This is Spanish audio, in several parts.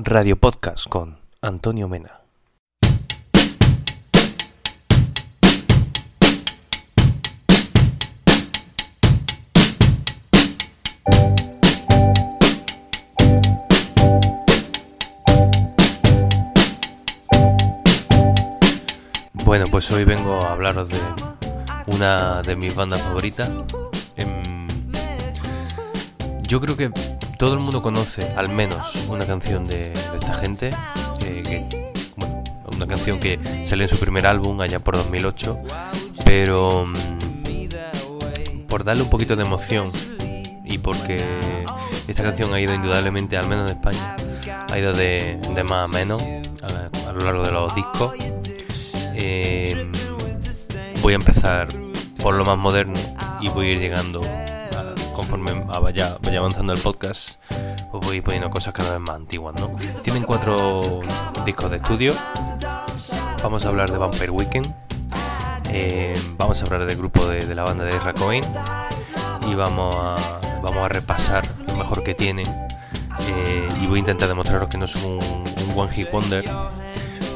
Radio Podcast con Antonio Mena. Bueno, pues hoy vengo a hablaros de una de mis bandas favoritas. Em, yo creo que todo el mundo conoce al menos una canción de, esta gente. Eh, bueno, una canción que salió en su primer álbum allá por 2008. Pero mm, por darle un poquito de emoción y porque esta canción ha ido indudablemente, al menos en España, ha ido de, más a menos a lo largo de los discos. Eh, voy a empezar por lo más moderno y voy a ir llegando conforme vaya, avanzando el podcast. Os voy poniendo cosas cada vez más antiguas, ¿no? Tienen cuatro discos de estudio. Vamos a hablar de Vampire Weekend. Eh, vamos a hablar del grupo de, la banda de Ezra Cohen. Y vamos a, vamos a repasar lo mejor que tienen. Eh, y voy a intentar demostraros que no son un, One Hit Wonder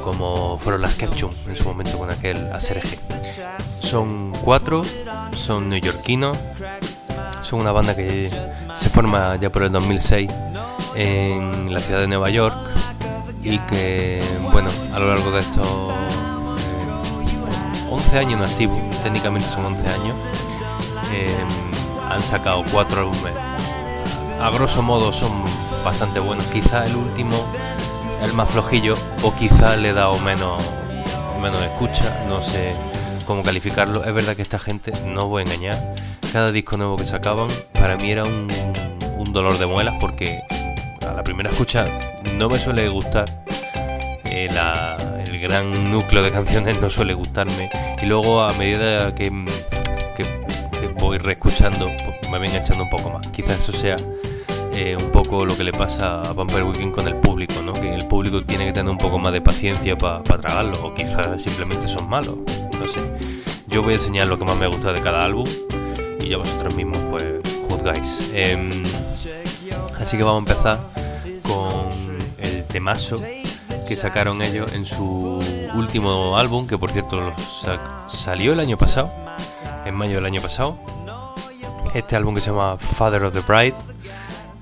como fueron las Ketchum en su momento con aquel Aserje. Son cuatro, son neoyorquinos, son una banda que se forma ya por el 2006 en la ciudad de Nueva York y que, bueno, a lo largo de estos 11 años en activo, técnicamente son 11 años, eh, han sacado cuatro álbumes. A grosso modo son bastante buenos, quizá el último el más flojillo o quizá le he dado menos, menos escucha, no sé cómo calificarlo. Es verdad que esta gente, no voy a engañar, cada disco nuevo que sacaban para mí era un, dolor de muelas porque a la primera escucha no me suele gustar. Eh, el gran núcleo de canciones no suele gustarme y luego a medida que, que, voy reescuchando pues me ven echando un poco más. Quizás eso sea eh, un poco lo que le pasa a Vampire Weekend con el público, ¿no? Que el público tiene que tener un poco más de paciencia para tragarlo, o quizás simplemente son malos, no sé. Yo voy a enseñar lo que más me gusta de cada álbum y ya vosotros mismos, pues, juzgáis. Em, así que vamos a empezar con el temazo que sacaron ellos en su último álbum, que por cierto salió el año pasado, en mayo del año pasado. Este álbum que se llama Father of the Bride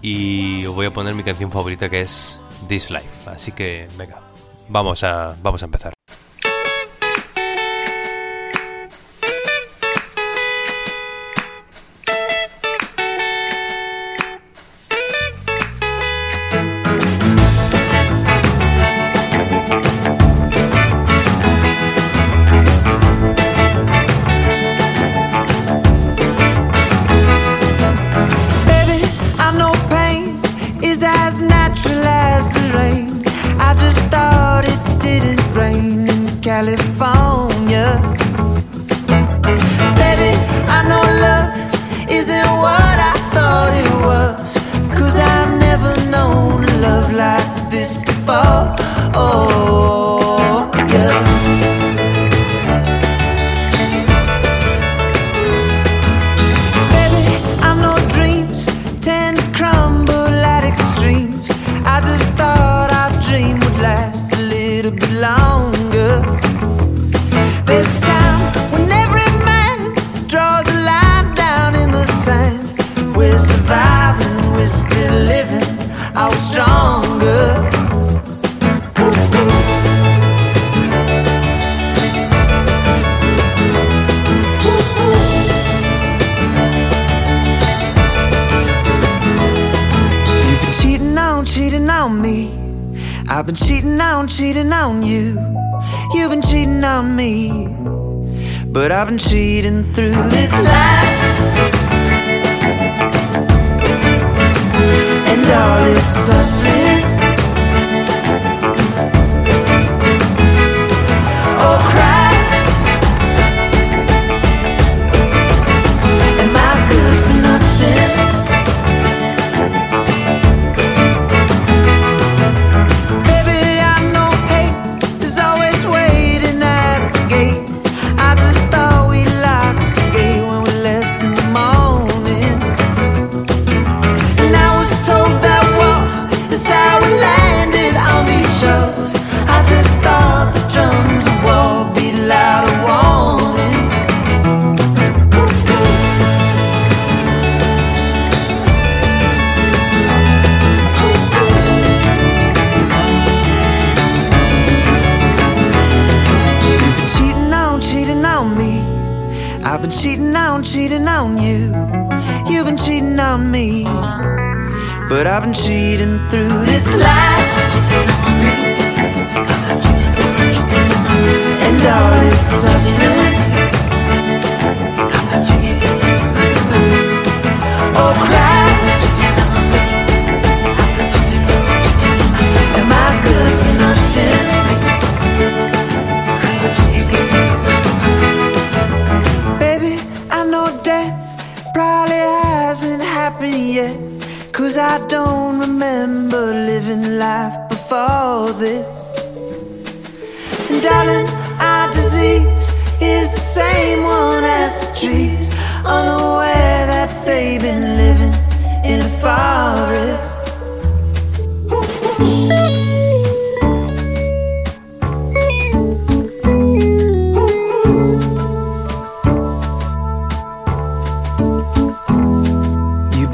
y os voy a poner mi canción favorita que es This Life. Así que venga, vamos a, vamos a empezar. I've been cheating through this life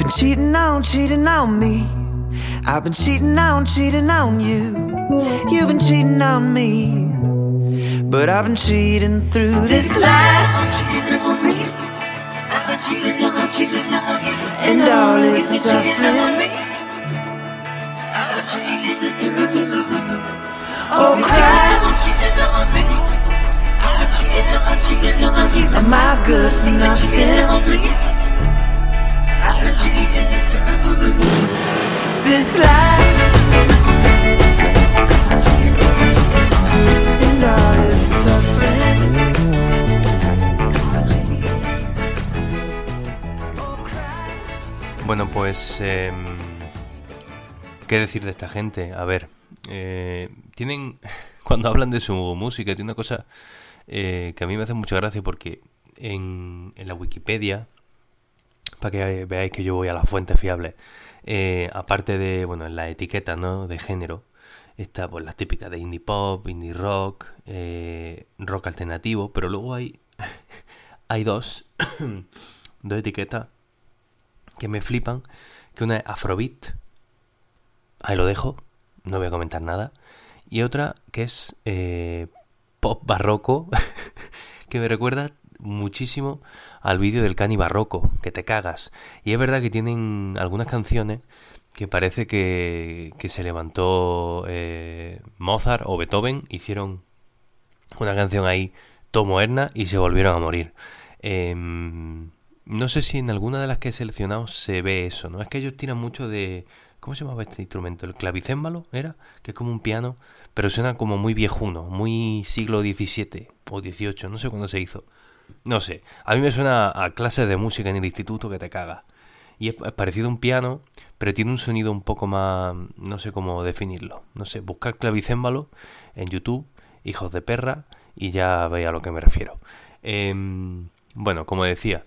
been cheating on, cheating on me. I've been cheating on, cheating on you. You've been cheating on me. But I've been cheating through this life. And all its suffering. Oh, Christ. Am I good for nothing? Bueno, pues... em, ¿Qué decir de esta gente? A ver, eh, tienen... Cuando hablan de su música, tiene una cosa eh, que a mí me hace mucha gracia porque en la Wikipedia, para que veáis que yo voy a las fuentes fiables, eh, aparte de, bueno, en la etiqueta, ¿no? De género, está pues las típicas de indie pop, indie rock, eh, rock alternativo, pero luego hay, hay dos, dos etiquetas que me flipan, que una es Afrobeat, ahí lo dejo, no voy a comentar nada, y otra que es eh, pop barroco, que me recuerda muchísimo al vídeo del Cani Barroco, que te cagas. Y es verdad que tienen algunas canciones que parece que, que se levantó eh, Mozart o Beethoven, hicieron una canción ahí todo moderna y se volvieron a morir. Em, no sé si en alguna de las que he seleccionado se ve eso, ¿no? Es que ellos tiran mucho de... ¿Cómo se llamaba este instrumento? ¿El clavicémbalo era? Que es como un piano, pero suena como muy viejuno, muy siglo XVII o XVIII, no sé cuándo se hizo. No sé, a mí me suena a clases de música en el instituto que te caga. Y es parecido a un piano, pero tiene un sonido un poco más... no sé cómo definirlo. No sé, buscar clavicémbalo en YouTube, hijos de perra, y ya veis a lo que me refiero. Em, bueno, como decía,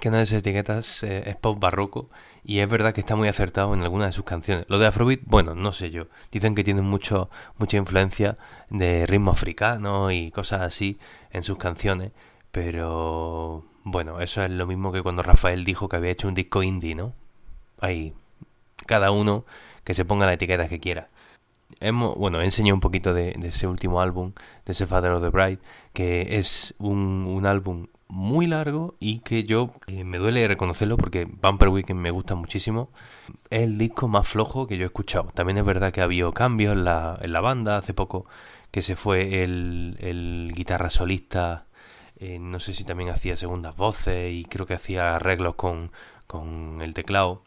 que una de esas etiquetas eh, es pop barroco y es verdad que está muy acertado en algunas de sus canciones. Lo de Afrobeat, bueno, no sé yo. Dicen que tienen mucho, mucha influencia de ritmo africano y cosas así en sus canciones, pero bueno, eso es lo mismo que cuando Rafael dijo que había hecho un disco indie, ¿no? Ahí, cada uno que se ponga la etiqueta que quiera. Hemos, bueno, he enseñado un poquito de, ese último álbum, de ese Father of the Bride, que es un, un álbum muy largo y que yo eh, me duele reconocerlo porque Bumper Weekend me gusta muchísimo. Es el disco más flojo que yo he escuchado. También es verdad que ha habido cambios en la, en la banda. Hace poco que se fue el, el guitarra solista. Eh, no sé si también hacía segundas voces y creo que hacía arreglos con, con el teclado.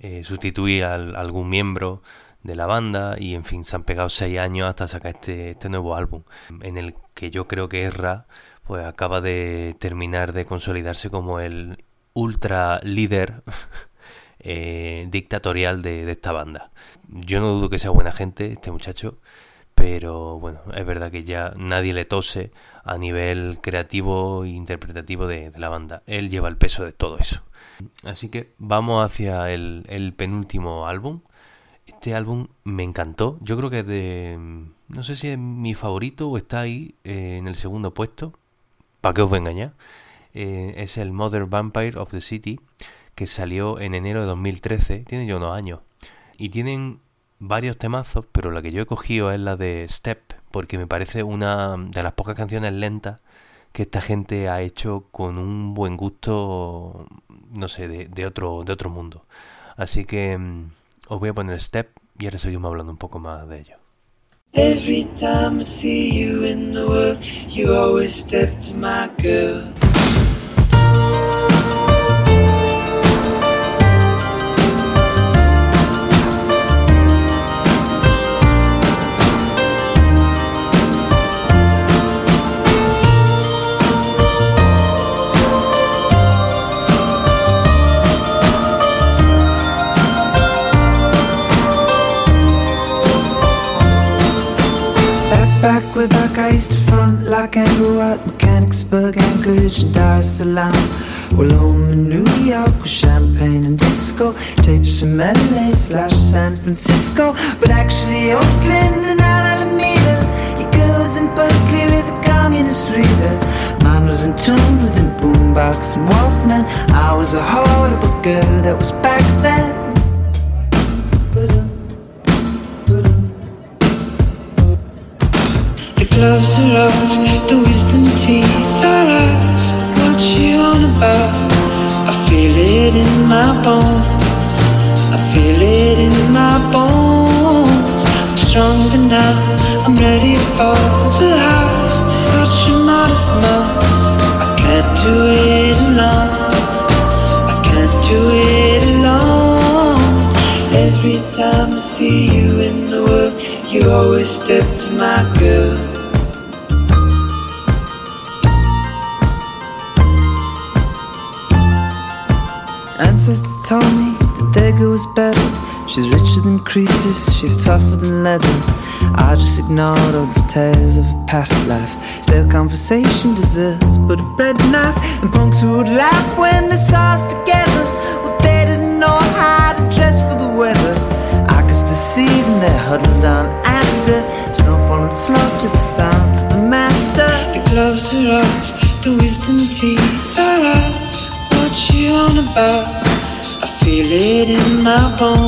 Eh, sustituía a algún miembro de la banda y en fin se han pegado seis años hasta sacar este, este nuevo álbum en el que yo creo que Erra pues acaba de terminar de consolidarse como el ultra líder eh, dictatorial de, de esta banda. Yo no dudo que sea buena gente este muchacho, pero bueno, es verdad que ya nadie le tose a nivel creativo e interpretativo de, la banda. Él lleva el peso de todo eso. Así que vamos hacia el, penúltimo álbum. Este álbum me encantó. Yo creo que es de... No sé si es mi favorito o está ahí eh, en el segundo puesto. ¿Para qué os voy? Eh, es el Mother Vampire of the City, que salió en enero de 2013. Tiene ya unos años. Y tienen varios temazos, pero la que yo he cogido es la de Step, porque me parece una de las pocas canciones lentas que esta gente ha hecho con un buen gusto, no sé, de, otro, de otro mundo. Así que mm, os voy a poner step y ahora seguimos hablando un poco más de ello. Front like Andrew at Mechanicsburg, Anchorage and Dar es Salaam. Well home in New York with champagne and disco Tapes from LA slash San Francisco. But actually Oakland and Alameda Your girls in Berkeley with a communist reader. Mine was in tune with a boombox and Walkman. I was a horrible girl that was back then. Are off, the wisdom teeth are out. What you on about? I feel it in my bones. I feel it in my bones. I'm stronger now. I'm ready for the house. Such a modest mouth. I can't do it alone. I can't do it alone. Every time I see you in the world, you always step to my girl. Told me their girl was better. She's richer than Croesus, she's tougher than leather. I just ignored all the tales of a past life. Stale conversation deserves but a bread knife. And punks who would laugh when they saw us together. In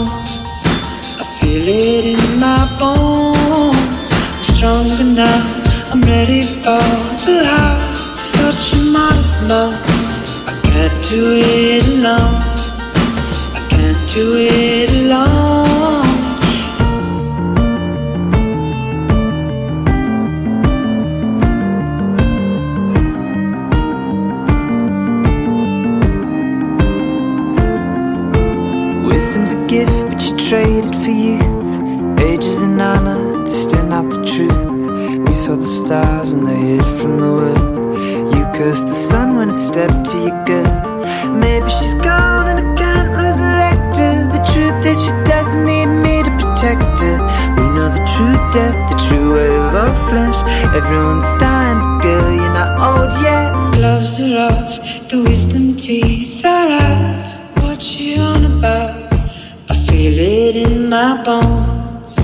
cursed the sun when it stepped to your girl. Maybe she's gone and I can't resurrect her. The truth is, she doesn't need me to protect her. We know the true death, the true wave of our flesh. Everyone's dying, girl, you're not old yet. Gloves are off, the wisdom teeth are out. What you on about? I feel it in my bones.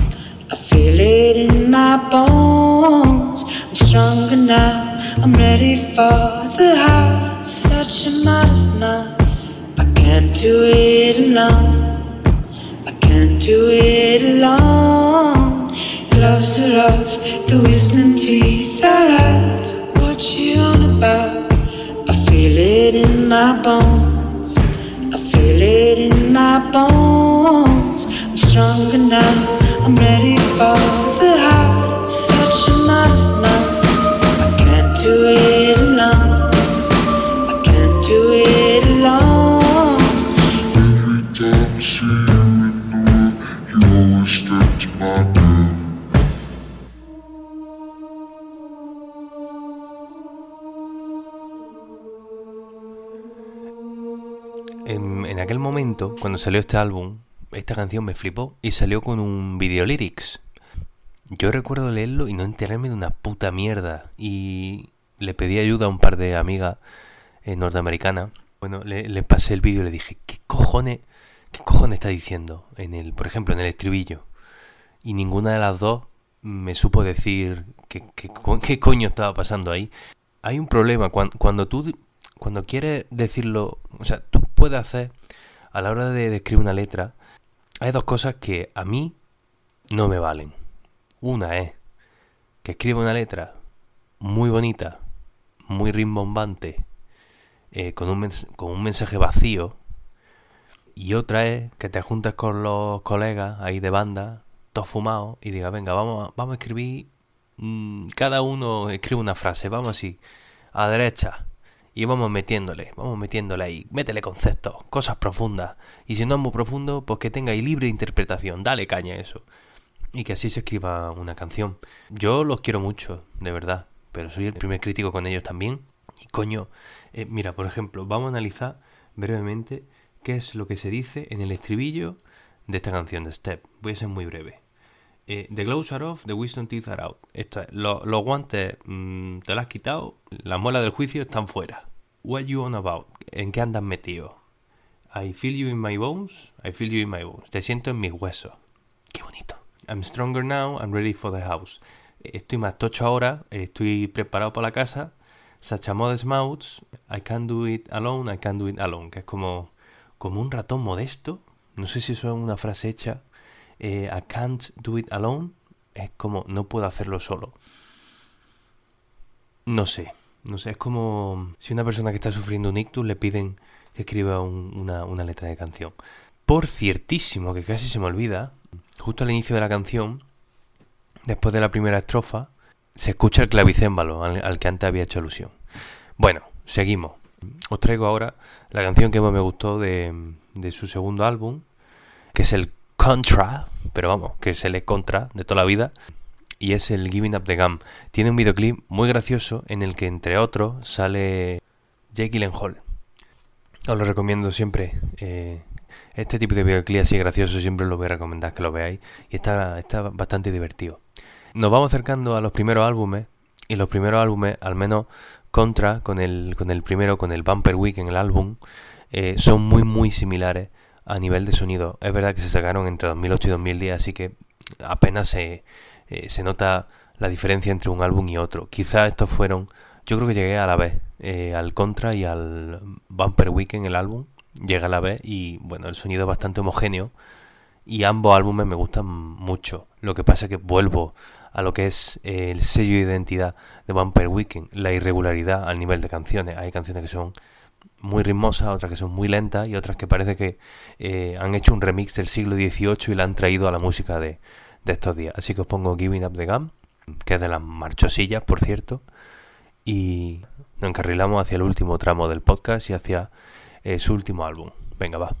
I feel it in my bones. I'm stronger now. I'm ready for the house. Such a modest now. I can't do it alone. I can't do it alone. Gloves are off, the wisdom teeth are out. What you on about? I feel it in my bones. I feel it in my bones I'm stronger now. Cuando salió este álbum, esta canción me flipó y salió con un video lyrics. Yo recuerdo leerlo y no enterarme de una puta mierda. Y le pedí ayuda a un par de amigas eh, norteamericanas. Bueno, le, pasé el vídeo y le dije, ¿qué cojones, qué cojones está diciendo? En el, por ejemplo, en el estribillo. Y ninguna de las dos me supo decir qué, coño estaba pasando ahí. Hay un problema cuando, cuando tú cuando quieres decirlo, o sea, tú puedes hacer a la hora de escribir una letra, hay dos cosas que a mí no me valen. Una es que escriba una letra muy bonita, muy rimbombante, eh, con, un con un mensaje vacío, y otra es que te juntes con los colegas ahí de banda, todos fumados, y digas, venga, vamos, vamos a escribir, mm, cada uno escribe una frase, vamos así, a derecha, y vamos metiéndole, vamos metiéndole ahí, métele conceptos, cosas profundas, y si no es muy profundo, pues que tenga ahí libre interpretación, dale caña a eso, y que así se escriba una canción. Yo los quiero mucho, de verdad, pero soy el primer crítico con ellos también, y coño, eh, mira, por ejemplo, vamos a analizar brevemente qué es lo que se dice en el estribillo de esta canción de Step. Voy a ser muy breve. Eh, the gloves are off, the wisdom teeth are out. Esto es, los guantes mm, te los has quitado, las muelas del juicio están fuera. What you on about? ¿En qué andas metido? I feel you in my bones, I feel you in my bones. Te siento en mis huesos. Qué bonito. I'm stronger now, I'm ready for the house. Estoy más tocho ahora, estoy preparado para la casa. Such a modest mouths, I can't do it alone, I can't do it alone. Que es como como un ratón modesto. No sé si eso es una frase hecha. Eh, I can't do it alone. Es como no puedo hacerlo solo. No sé. No sé, es como si una persona que está sufriendo un ictus le piden que escriba una, una letra de canción. Por ciertísimo, que casi se me olvida, justo al inicio de la canción, después de la primera estrofa, se escucha el clavicémbalo al, al que antes había hecho alusión. Bueno, seguimos os traigo ahora la canción que más me gustó de, su segundo álbum, que es el Contra, pero vamos, que se le contra de toda la vida, y es el Giving Up the Gum. Tiene un videoclip muy gracioso en el que, entre otros, sale Jake Gyllenhaal. Os lo recomiendo siempre. Eh, este tipo de videoclip así gracioso siempre lo voy a recomendar que lo veáis y está, está bastante divertido. Nos vamos acercando a los primeros álbumes y los primeros álbumes, al menos contra con el, con el primero, con el Bumper Week en el álbum, eh, son muy muy similares a nivel de sonido. Es verdad que se sacaron entre 2008 y 2010, así que apenas se, eh, se nota la diferencia entre un álbum y otro. Quizás estos fueron, yo creo que llegué a la vez, eh, al Contra y al Bumper Week en el álbum, llegué a la vez y bueno, el sonido es bastante homogéneo y ambos álbumes me gustan mucho. Lo que pasa es que vuelvo a lo que es eh, el sello de identidad de Vampire Weekend, la irregularidad al nivel de canciones. Hay canciones que son muy ritmosas, otras que son muy lentas y otras que parece que eh, han hecho un remix del siglo XVIII y la han traído a la música de, estos días. Así que os pongo Giving Up the Gum, que es de las marchosillas, por cierto, y nos encarrilamos hacia el último tramo del podcast y hacia eh, su último álbum. Venga, va.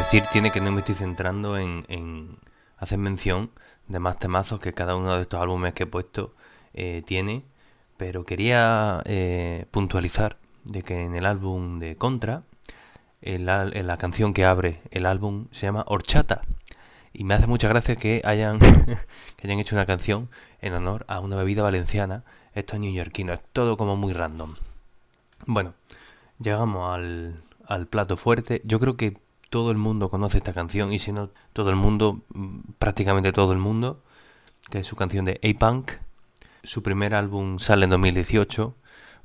Decir tiene que no me estoy centrando en, hacer mención de más temazos que cada uno de estos álbumes que he puesto eh, tiene, pero quería eh, puntualizar de que en el álbum de Contra, la, canción que abre el álbum se llama Horchata. Y me hace mucha gracia que hayan, que hayan hecho una canción en honor a una bebida valenciana. Esto es neoyorquino, es todo como muy random. Bueno, llegamos al plato fuerte. Yo creo que todo el mundo conoce esta canción y si no todo el mundo, mm, prácticamente todo el mundo, que es su canción de A-Punk. Su primer álbum sale en 2018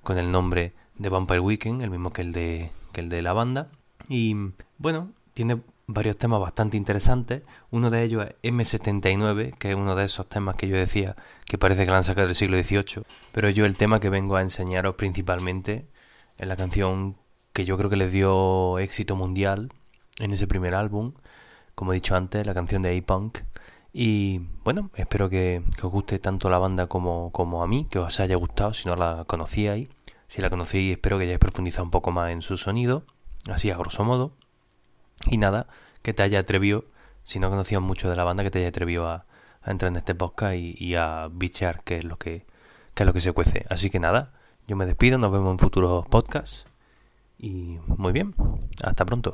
con el nombre de Vampire Weekend, el mismo que el de, que el de la banda. Y bueno, tiene varios temas bastante interesantes. Uno de ellos es M79, que es uno de esos temas que yo decía que parece que lo han sacado del siglo XVIII. Pero yo el tema que vengo a enseñaros principalmente es la canción que yo creo que les dio éxito mundial en ese primer álbum, como he dicho antes, la canción de A-Punk. Y bueno, espero que, os guste tanto la banda como, como a mí, que os haya gustado si no la conocíais. Si la conocéis, espero que hayáis profundizado un poco más en su sonido, así a grosso modo. Y nada, que te haya atrevido, si no conocías mucho de la banda, que te haya atrevido a, entrar en este podcast y, a bichear qué es lo que, qué es lo que se cuece. Así que nada, yo me despido, nos vemos en futuros podcasts. Y muy bien, hasta pronto.